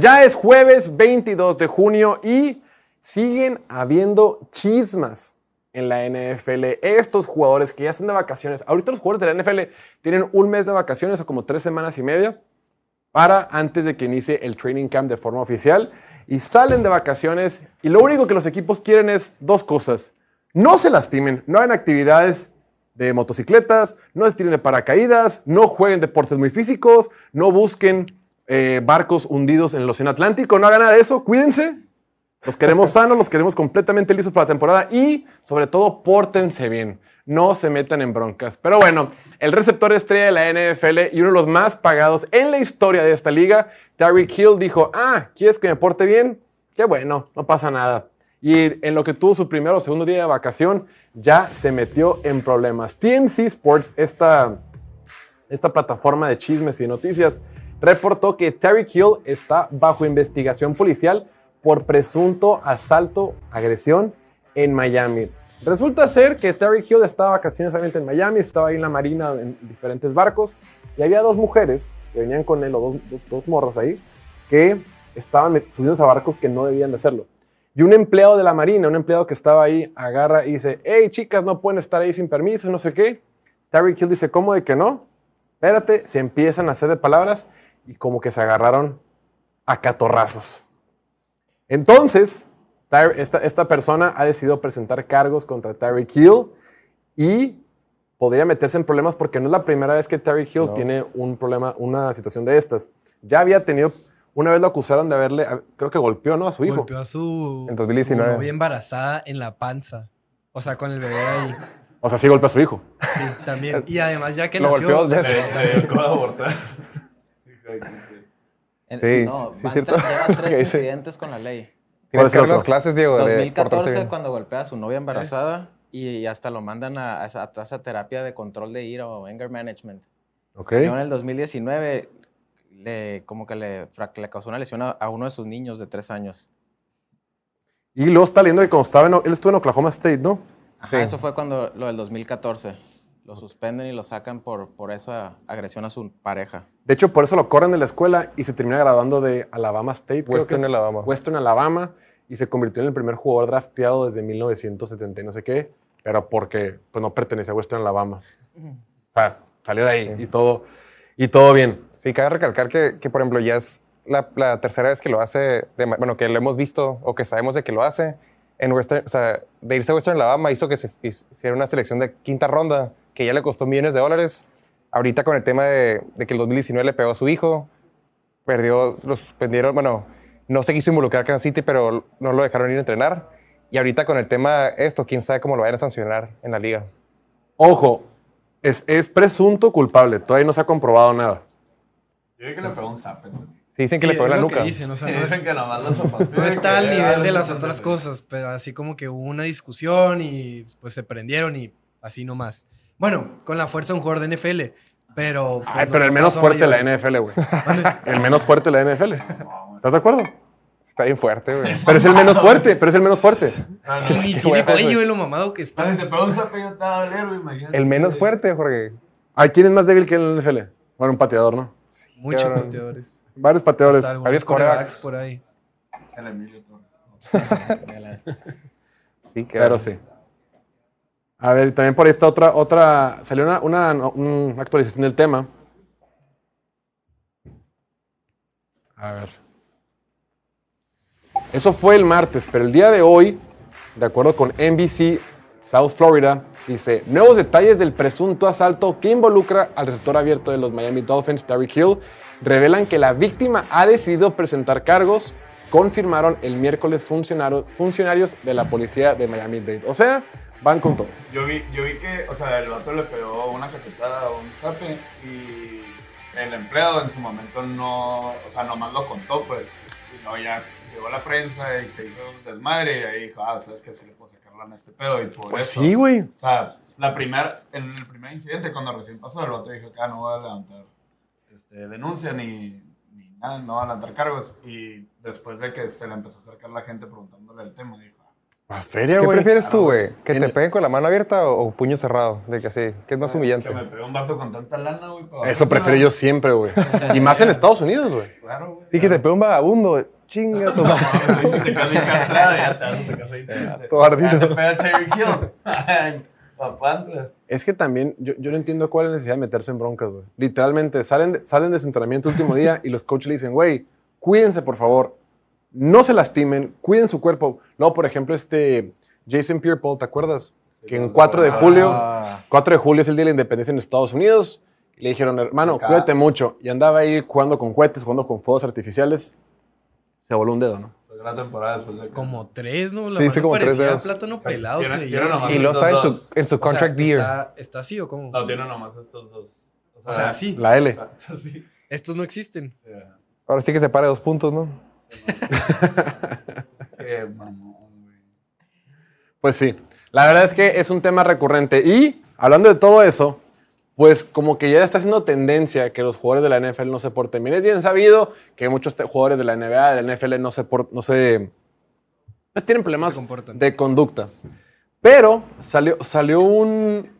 Ya es jueves 22 de junio y siguen habiendo chismas en la NFL. Estos jugadores que ya están de vacaciones, ahorita los jugadores de la NFL tienen un mes de vacaciones o como tres semanas y media para antes de que inicie el training camp de forma oficial y salen de vacaciones y lo único que los equipos quieren es dos cosas. No se lastimen, no hagan actividades de motocicletas, no se tiren de paracaídas, no jueguen deportes muy físicos, no busquen eh, barcos hundidos en el Océano Atlántico, no hagan nada de eso, cuídense. Los queremos sanos, los queremos completamente listos para la temporada y sobre todo pórtense bien, no se metan en broncas. Pero bueno, el receptor estrella de la NFL y uno de los más pagados en la historia de esta liga, Tyreek Hill dijo, ah, ¿quieres que me porte bien? Qué bueno, no pasa nada. Y en lo que tuvo su primer o segundo día de vacación, ya se metió en problemas. TMC Sports, esta, esta plataforma de chismes y noticias, reportó que Terry Hill está bajo investigación policial por presunto asalto, agresión en Miami. Resulta ser que Terry Hill estaba vacaciones en Miami, estaba ahí en la marina en diferentes barcos y había dos mujeres que venían con él, o dos, morros ahí, que estaban subidos a barcos que no debían de hacerlo. Y un empleado de la Marina, un empleado que estaba ahí, agarra y dice, hey chicas, no pueden estar ahí sin permiso, no sé qué. Terry Hill dice, ¿cómo de que no? Espérate, se empiezan a hacer de palabras y como que se agarraron a catorrazos. Entonces, esta, esta persona ha decidido presentar cargos contra Terry Hill y podría meterse en problemas porque no es la primera vez que Terry Hill tiene un problema, una situación de estas. Ya había tenido una vez lo acusaron de haberle, creo que golpeó, ¿no? A su hijo. Golpeó a su, en 2019. su novia embarazada en la panza. O sea, con el bebé ahí. O sea, sí golpeó a su hijo. Sí, también. Y además, ya que lo nació... golpeó dos veces. abortar. Sí, no, sí, van cierto. tres- lleva incidentes con la ley. ¿Cuál es Tienes que otro? clases, Diego, de portarse 2014 bien. cuando golpea a su novia embarazada y hasta lo mandan a, a esa, a esa terapia de control de ira o anger management. Ok. Luego en el 2019 le, como que le, le causó una lesión a, a uno de sus niños de tres años. Y luego está leyendo que cuando estaba en, él estuvo en Oklahoma State, ¿no? Ajá, Sí. Eso fue cuando lo del 2014. Lo suspenden y lo sacan por, por esa agresión a su pareja. De hecho, por eso lo corren de la escuela y se termina graduando de Alabama State. creo Western que- Alabama. Western Alabama. Y se convirtió en el primer jugador drafteado desde 1970 y no sé qué. Pero porque pues, no pertenecía a Western Alabama. O sea, salió de ahí y todo, y todo bien. Sí, cabe recalcar que, que, por ejemplo, ya es la, la tercera vez que lo hace, de bueno, que lo hemos visto o que sabemos de que lo hace. En Western, o sea, de irse a Western Alabama hizo que se hiciera una selección de quinta ronda que ya le costó millones de dólares. Ahorita con el tema de, de que el 2019 le pegó a su hijo, perdió, lo suspendieron, bueno, no se quiso involucrar Kansas City, pero no lo dejaron ir a entrenar. Y ahorita con el tema esto, quién sabe cómo lo vayan a sancionar en la liga. Ojo, es, es presunto culpable. Todavía no se ha comprobado nada. Yo vi que le pegó un zape. Sí, dicen que Sí, le pegó en es la lo que nuca. dicen, o sea, Sí, no es- dicen que nomás lo zapateó. No está al nivel de las otras cosas, pero así como que hubo una discusión y pues se prendieron y así nomás. Bueno, con la fuerza de un jugador de NFL, pero... pues, Ay, pero el no menos a fuerte de la. NFL, güey. El menos fuerte de la NFL. ¿Estás de acuerdo? Está bien fuerte, güey. Pero es el menos fuerte, pero es el menos fuerte. Ah, no. Ni Qué tiene cuello, lo mamado que Ah, está. te a imagínate. El menos fuerte, Jorge. Ay, ¿quién es más débil que en la NFL? Bueno, un pateador, ¿no? Muchos cabrón. pateadores. Varios pateadores. Varios corebacks por ahí. El Emilio Torres. Sí, Pero sí. A ver, también por ahí está otra, otra, salió una, una, una actualización del tema. A ver. Eso fue el martes, pero el día de hoy, de acuerdo con NBC South Florida, dice, nuevos detalles del presunto asalto que involucra al receptor abierto de los Miami Dolphins, Tyreek Hill, revelan que la víctima ha decidido presentar cargos, confirmaron el miércoles funcionario- funcionarios de la policía de Miami-Dade. O sea, van con todo. Yo vi, yo vi que, o sea, el vato le pegó una cachetada a un zape y el empleado en su momento no, o sea, nomás lo contó, pues. Y luego ya llegó la prensa y se hizo un desmadre y ahí dijo, ah, ¿sabes qué? Se le puedo sacar lana a este pedo y por Pues eso. sí, güey. O sea, la primer, en el primer incidente, cuando recién pasó, el vato dijo que ah, no voy a levantar este, denuncia ni, ni nada, no voy a levantar cargos. Y después de que se le empezó a acercar la gente preguntándole el tema, dijo, ah, Más feria, ¿Qué güey. prefieres tú, güey? ¿Que En te el- peguen con la mano abierta o, o puño cerrado? De que así, ¿qué es más humillante? Que me pegue un vato con tanta lana, güey. para Eso bajársela. prefiero yo siempre, güey. Y más en Estados Unidos, güey. Claro, güey. Sí, que te pegue un vagabundo. Chinga tu No madre. mames, güey, si te quedas bien castrado, ya te vas, te quedas ahí triste. Todo ardido. Ya te pega Cherry Kill. Ay, Papantla. Es que también, yo, yo no entiendo cuál es la necesidad de meterse en broncas, güey. Literalmente, salen de, salen de su entrenamiento último día y los coaches le dicen, güey, cuídense, por favor. No se lastimen, cuiden su cuerpo. No, por ejemplo, este Jason Pierre-Paul, ¿te acuerdas? que en 4 de julio, Ah. 4 de julio es el día de la independencia en Estados Unidos. Y le dijeron, hermano, Acá. cuídate mucho. Y andaba ahí jugando con cohetes, jugando con fuegos artificiales. Se voló un dedo, ¿no? Gran temporada después de. Como tres, ¿no? La Sí, sí, como tres parecía dedos. plátano pelado. Tiene- se tiene nomás Y luego está en su, en su O sea, contract year. está, ¿Está así o cómo? No, tiene nomás estos dos. O sea, sí. La L. Estos no existen. Ya. Ahora sí que se para dos puntos, ¿no? Qué mamón, güey. Pues sí, la verdad es que es un tema recurrente. Y hablando de todo eso, pues como que ya está haciendo tendencia que los jugadores de la NFL no se porten bien. Es bien sabido que muchos jugadores de la NBA, de la NFL, no se, por- no se pues tienen problemas Se de conducta. Pero salió, salió un-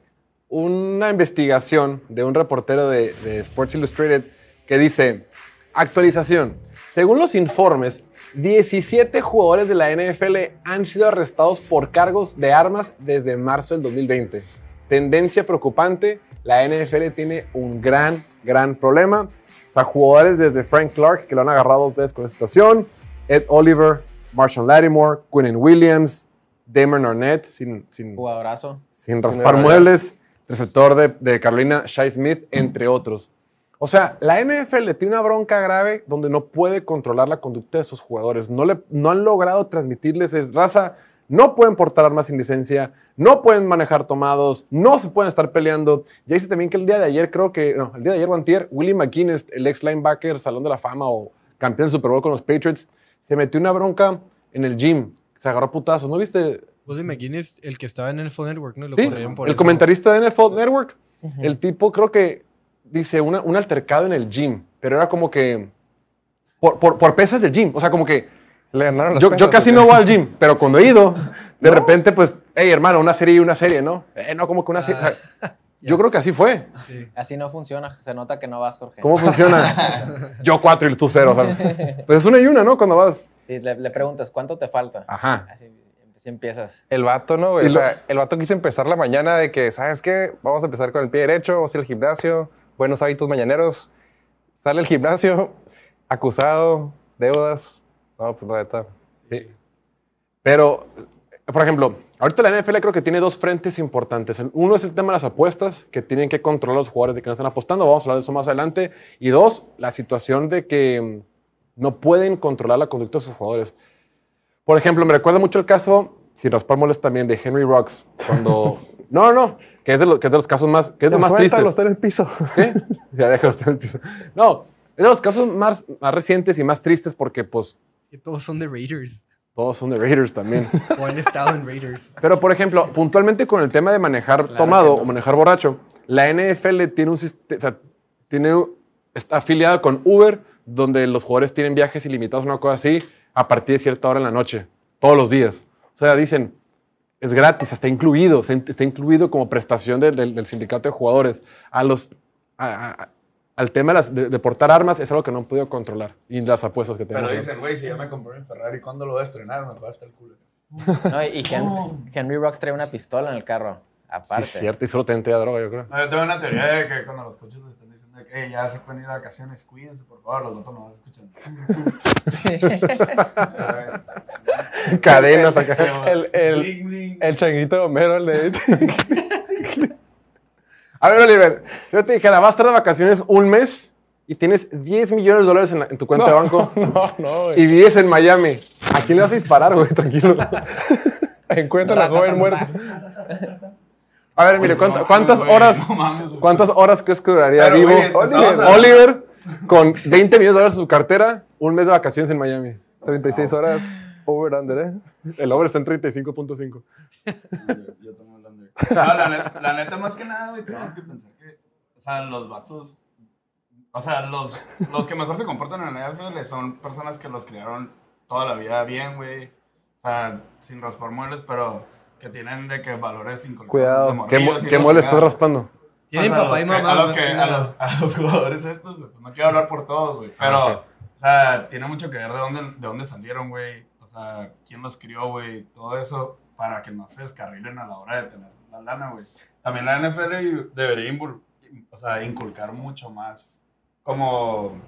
una investigación de un reportero de, de Sports Illustrated que dice, actualización, según los informes, 17 jugadores de la NFL han sido arrestados por cargos de armas desde marzo del 2020. Tendencia preocupante, la NFL tiene un gran, gran problema. O sea, jugadores desde Frank Clark, que lo han agarrado dos veces con esta situación, Ed Oliver, Marshall Lattimore, Quinnen Williams, Damon Arnett, sin, sin, Jugadorazo. sin raspar raya. muebles, receptor de, de Carolina, Shai Smith, entre otros. O sea, la NFL tiene una bronca grave donde no puede controlar la conducta de sus jugadores. No, le, no han logrado transmitirles es raza. No pueden portar armas sin licencia, no pueden manejar tomados, no se pueden estar peleando. Ya dice también que el día de ayer, creo que, no, el día de ayer, Guantier, Willie McGuinness, el ex linebacker, Salón de la Fama o campeón del Super Bowl con los Patriots, se metió una bronca en el gym. Se agarró a putazos. ¿No viste Willie McGuinness, el que estaba en NFL Network, ¿no? Lo Sí, por el eso. comentarista de NFL Network, el tipo creo que dice una- un altercado en el gym, pero era como que por, por- por pesas del gym, o sea, como que Se le ganaron las yo, yo pesas, casi ¿o no voy al gym, pero cuando he ido, de repente pues, hey hermano, una serie y una serie, ¿no? Eh, no, como que una serie. o sea, yo creo que así fue. Sí. Así no funciona. Se nota que no vas, Jorge. ¿Cómo funciona? yo cuatro y tú cero, ¿sabes? Pues es una y una, ¿no? Cuando vas. Sí, le, le preguntas, ¿cuánto te falta? Ajá. Así, así empiezas. El vato, ¿no? O lo- sea, el vato quiso empezar la mañana de que, ¿sabes qué? Vamos a empezar con el pie derecho, vamos a ir al gimnasio, buenos hábitos mañaneros. Sale al gimnasio, acusado, deudas. No, pues la neta. Sí. Pero, por ejemplo, ahorita la NFL creo que tiene dos frentes importantes. Uno es el tema de las apuestas, que tienen que controlar los jugadores de que no están apostando. Vamos a hablar de eso más adelante. Y dos, la situación de que mm, no pueden controlar la conducta de sus jugadores. Por ejemplo, me recuerda mucho el caso, sin raspar muebles también, de Henry Rocks. Cuando... no, no, que es de los, que es de los casos más, que es de más tristes. está en el piso. ¿Qué? Ya déjalo estar en el piso. No, es de los casos más, más recientes y más tristes porque, pues, Que todos son de Raiders. todos son de Raiders también. O han estado en Raiders. Pero, por ejemplo, puntualmente con el tema de manejar tomado o manejar borracho, la NFL tiene un sistema, o sea, tiene, está afiliada con Uber, donde los jugadores tienen viajes ilimitados, una cosa así, a partir de cierta hora en la noche, todos los días. O sea, dicen, es gratis, está incluido, está in- está incluido como prestación del- del- del sindicato de jugadores. A los, a- a- al tema de, las- de- de portar armas es algo que no han podido controlar. Y las apuestas que tenemos. Pero dicen, güey, si ya me compré mi Ferrari, ¿cuándo lo voy a estrenar? Me va hasta el culo. No, y Hen- Henry Rocks trae una pistola en el carro. Sí, Aparte. es cierto, y solo te entrega droga, yo creo. No, yo tengo una teoría de que cuando los coches están diciendo que "Ey, ya se pueden ir de vacaciones, cuídense, por favor, los vatos nomás escuchan. Cadenas acá. El- el-. El changuito de Homero, el de... A ver, Oliver, yo te dijera, vas a estar de vacaciones un mes y tienes 10 millones de dólares en, la- en tu cuenta de banco No, no, güey. y vives en Miami, ¿a quién le vas a disparar, güey? Tranquilo. Encuentra a la joven muerta. A ver, mire, ¿cuánta- No, ¿cuántas horas cuántas horas crees que duraría Pero, vivo Oliver, con 20 millones de dólares en su cartera, un mes de vacaciones en Miami? 36 horas, over under, ¿eh? El over está en 35.5. Yo tomo No, la neta, la neta, más que nada, güey, tenemos que pensar que, o sea, los vatos, o sea, los, los que mejor se comportan en la NFL son personas que los criaron toda la vida bien, güey. O sea, sin raspar muebles, pero que tienen de que valores inculcados. Cuidado. ¿Qué, mo- qué mole estás raspando? Tienen papá y mamá. A los, más que, que a, nada. los, a los jugadores estos, güey. pues no quiero hablar por todos, güey. Pero, Ok. o sea, tiene mucho que ver de dónde, de dónde salieron, güey. O sea, quién los crió, güey. Todo eso para que no se descarrilen a la hora de tener la lana, güey. También la NFL debería o sea, inculcar mucho más. Como.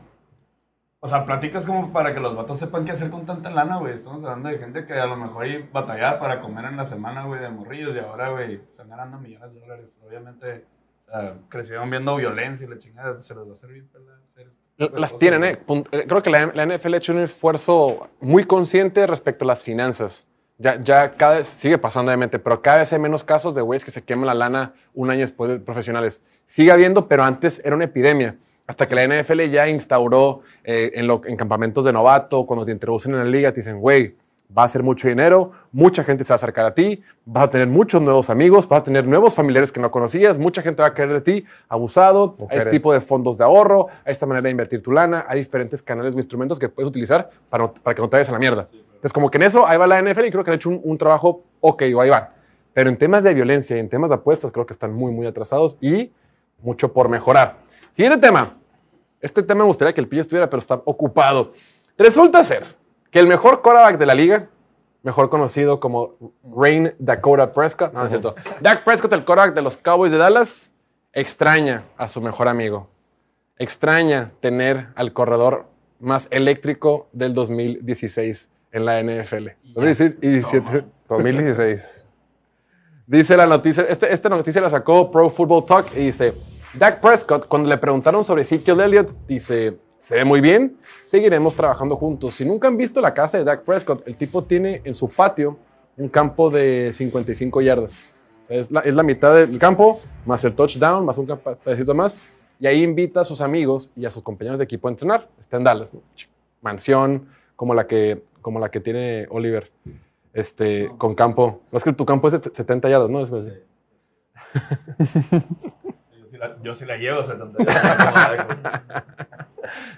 O sea, pláticas como para que los vatos sepan qué hacer con tanta lana, güey. Estamos hablando de gente que a lo mejor batallaba para comer en la semana, güey, de morrillos. Y ahora, güey, están ganando millones de dólares. Obviamente, o sea, crecieron viendo violencia y la chingada. Se les va a servir para hacer este Las tienen. ¿eh? Eh, Creo que la, la NFL ha hecho un esfuerzo muy consciente respecto a las finanzas. Ya, ya cada vez, sigue pasando obviamente, pero cada vez hay menos casos de güeyes que se queman la lana un año después de profesionales. Sigue habiendo, pero antes era una epidemia. Hasta que la NFL ya instauró eh, en, lo- en campamentos de novato, cuando te introducen en la liga, te dicen, güey, va a ser mucho dinero, mucha gente se va a acercar a ti, vas a tener muchos nuevos amigos, vas a tener nuevos familiares que no conocías, mucha gente va a querer de ti, abusado, a Mujeres. este tipo de fondos de ahorro, a esta manera de invertir tu lana, hay diferentes canales o instrumentos que puedes utilizar para, no- para que no te vayas a la mierda. Entonces, como que en eso, ahí va la NFL y creo que han hecho un, un trabajo ok, o ahí van. Pero en temas de violencia y en temas de apuestas, creo que están muy, muy atrasados y mucho por mejorar. Siguiente tema. Este tema me gustaría que el pillo estuviera, pero está ocupado. Resulta ser que el mejor quarterback de la liga, mejor conocido como Rain Dakota Prescott, no, no es cierto, Dak Prescott, el quarterback de los Cowboys de Dallas, extraña a su mejor amigo. Extraña tener al corredor más eléctrico del 2016 en la NFL. 2016 y 17. 2016. Dice la noticia, este, esta noticia la sacó Pro Football Talk y dice, Dak Prescott, cuando le preguntaron sobre Ezekiel Elliott, dice, se ve muy bien, seguiremos trabajando juntos. Si nunca han visto la casa de Dak Prescott, el tipo tiene en su patio un campo de 55 yardas. Es la, es la mitad del campo, más el touchdown, más un pedacito más. Y ahí invita a sus amigos y a sus compañeros de equipo a entrenar. Está en Dallas. ¿no? Mansión como la que, como la que tiene Oliver este, con campo. No es que tu campo es de 70 yardas, ¿no? Es así. Sí la, yo sí la llevo 70.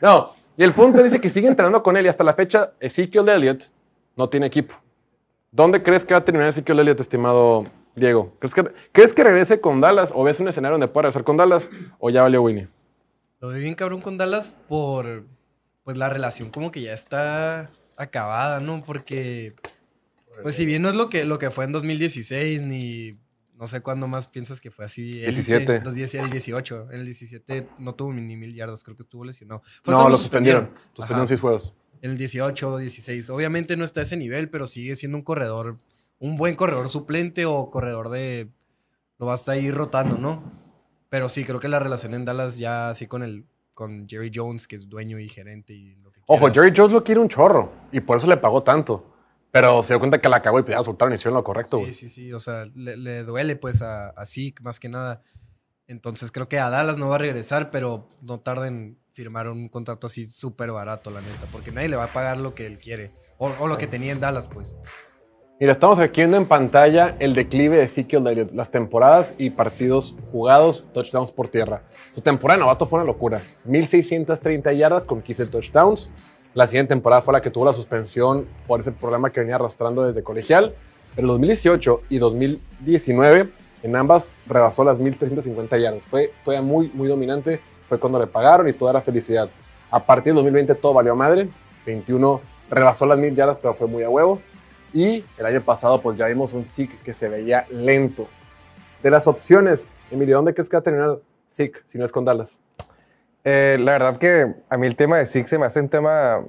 No, y el punto dice que sigue entrenando con él y hasta la fecha Ezekiel Elliott no tiene equipo. ¿Dónde crees que va a terminar Ezekiel Elliott, estimado Diego? ¿Crees que, ¿Crees que regrese con Dallas o ves un escenario donde pueda regresar con Dallas o ya valió Winnie? Lo veo bien cabrón con Dallas por pues la relación como que ya está acabada, ¿no? Porque pues si bien no es lo que, lo que fue en 2016 ni no sé cuándo más piensas que fue así. élite, 17. 2010, el 18. En el 17 no tuvo ni mil yardas, creo que estuvo lesionado. Fue No, lo suspendieron. Suspendieron Ajá. seis juegos. En el 18, 16. Obviamente no está a ese nivel, pero sigue siendo un corredor, un buen corredor suplente o corredor de... Lo va a ahí rotando, ¿no? Pero sí, creo que la relación en Dallas ya así con el con Jerry Jones, que es dueño y gerente y lo que Ojo, quieras. Jerry Jones lo quiere un chorro y por eso le pagó tanto. Pero se dio cuenta que la cagó y pues ya soltaron y hicieron lo correcto, güey. Sí, sí, sí. O sea, le, le duele pues a, a Zeke más que nada. Entonces creo que a Dallas no va a regresar, pero no tarda en firmar un contrato así súper barato, la neta. Porque nadie le va a pagar lo que él quiere. O, o lo que tenía en Dallas, pues. Mira, estamos aquí viendo en pantalla el declive de Ezekiel Elliott, las temporadas y partidos jugados, touchdowns por tierra. Su temporada de novato fue una locura. 1.630 yardas con 15 touchdowns. La siguiente temporada fue la que tuvo la suspensión por ese problema que venía arrastrando desde colegial. Pero 2018 y 2019, en ambas rebasó las 1.350 yardas. Fue todavía muy, muy dominante. Fue cuando le pagaron y toda era felicidad. A partir del 2020 todo valió madre. 21 rebasó las 1.000 yardas, pero fue muy a huevo. Y el año pasado, pues ya vimos un Zeke que se veía lento. De las opciones, Emilio, ¿dónde crees que va a terminar Zeke si no es con Dallas? Eh, la verdad que a mí el tema de Zeke se me hace un tema...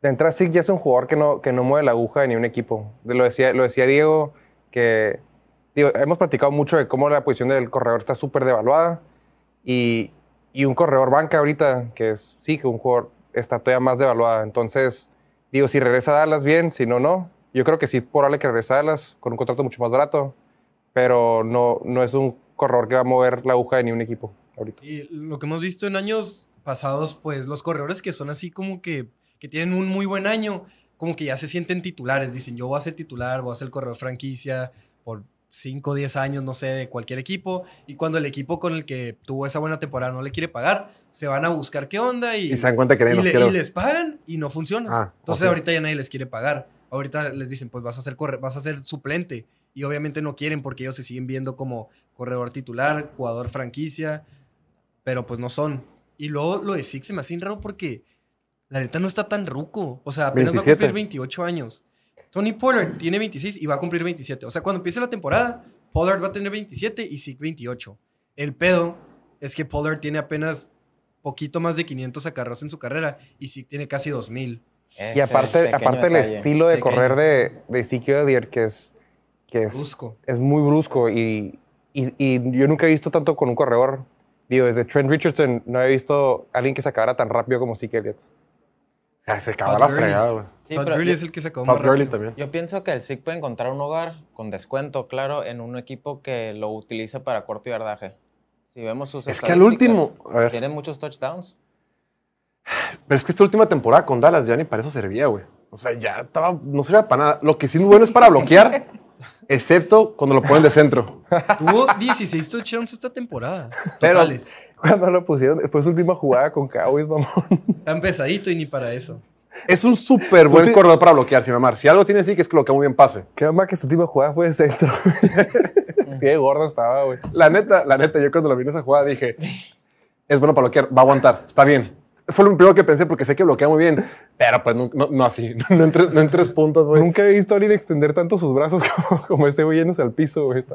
De entrada, Zeke ya es un jugador que no, que no mueve la aguja de ni un equipo. Lo decía, lo decía Diego, que... Digo, hemos platicado mucho de cómo la posición del corredor está súper devaluada. Y, y un corredor banca ahorita, que es Zeke, un jugador, está todavía más devaluada. Entonces, digo, si regresa a Dallas, bien. Si no, no. Yo creo que sí, probable que regrese a Dallas con un contrato mucho más barato. Pero no, no es un corredor que va a mover la aguja de ni un equipo ahorita. Y lo que hemos visto en años pasados, pues los corredores que son así como que, que tienen un muy buen año, como que ya se sienten titulares. Dicen, yo voy a ser titular, voy a ser corredor franquicia por 5 o 10 años, no sé, de cualquier equipo. Y cuando el equipo con el que tuvo esa buena temporada no le quiere pagar, se van a buscar qué onda y, Y se dan cuenta que nadie y los le- quiere. y les pagan y no funciona. Ah, Entonces ahorita ya nadie les quiere pagar. ahorita les dicen, pues vas a ser corre vas a ser suplente. Y obviamente no quieren porque ellos se siguen viendo como corredor titular, jugador franquicia, pero pues no son. Y luego lo de Six se me hace bien raro porque la neta no está tan ruco. O sea, apenas 27. va a cumplir 28 años. Tony Pollard tiene 26 y va a cumplir 27. O sea, cuando empiece la temporada, Pollard va a tener 27 y Zeke 28. El pedo es que Pollard tiene apenas poquito más de 500 acarreos en su carrera y Zeke tiene casi 2000. Y aparte, aparte el estilo de Pequeño. correr de, de Ezekiel Elliott, que es, que es, Brusco. es muy brusco y, y, y yo nunca he visto tanto con un corredor. Digo, desde Trent Richardson no he visto a alguien que se acabara tan rápido como Ezekiel Elliott. O sea, se acaba la fregada, güey. Sí, Todd Gurley es el que se acabó Todd Gurley también. yo pienso que el SIC puede encontrar un hogar con descuento, claro, en un equipo que lo utilice para corto yardaje. Si vemos sus Es que al último, a ver, Tiene muchos touchdowns. pero es que esta última temporada con Dallas ya ni para eso servía, güey. O sea, ya estaba, no servía para nada. Lo que sí es bueno es para bloquear, excepto cuando lo ponen de centro. Tuvo 16 touchdowns esta temporada. Pero- Totales. Cuando lo pusieron, fue su última jugada con Cowboys, mamón. Tan pesadito y ni para eso. Es un súper buen corredor para bloquear, sin mamar. Si algo tiene sí que es que bloquea muy bien pase. Qué más que su última jugada fue de centro. sí, de gordo estaba, güey. La neta, la neta, yo cuando lo vi en esa jugada dije, es bueno para bloquear, va a aguantar, está bien. Fue lo primero que pensé porque sé que bloquea muy bien, pero pues no, no, no así, no en, tres, no en tres puntos, güey. Nunca he visto a alguien extender tanto sus brazos como, como ese güey yéndose al piso, güey.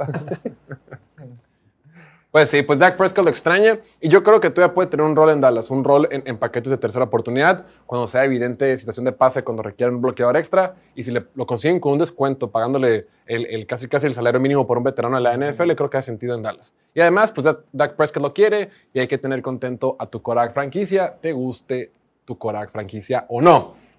Pues sí, pues Dak Prescott lo extraña y yo creo que todavía puede tener un rol en Dallas, un rol en, paquetes de tercera oportunidad, cuando sea evidente situación de pase, cuando requieran un bloqueador extra y si le, lo consiguen con un descuento, pagándole el, el casi casi el salario mínimo por un veterano de la NFL, creo que hace sentido en Dallas. Y además, pues Dak Prescott lo quiere y hay que tener contento a tu Korak franquicia, te guste tu Korak franquicia o no.